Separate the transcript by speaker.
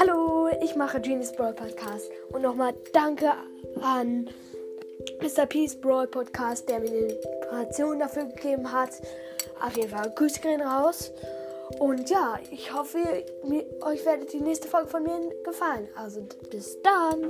Speaker 1: Hallo, ich mache Genius Brawl Podcast und nochmal danke an Mr. Peace Brawl Podcast, der mir die Inspiration dafür gegeben hat. Auf jeden Fall Grüße gehen raus. Und ja, ich hoffe, mir, euch werdet die nächste Folge von mir gefallen. Also bis dann.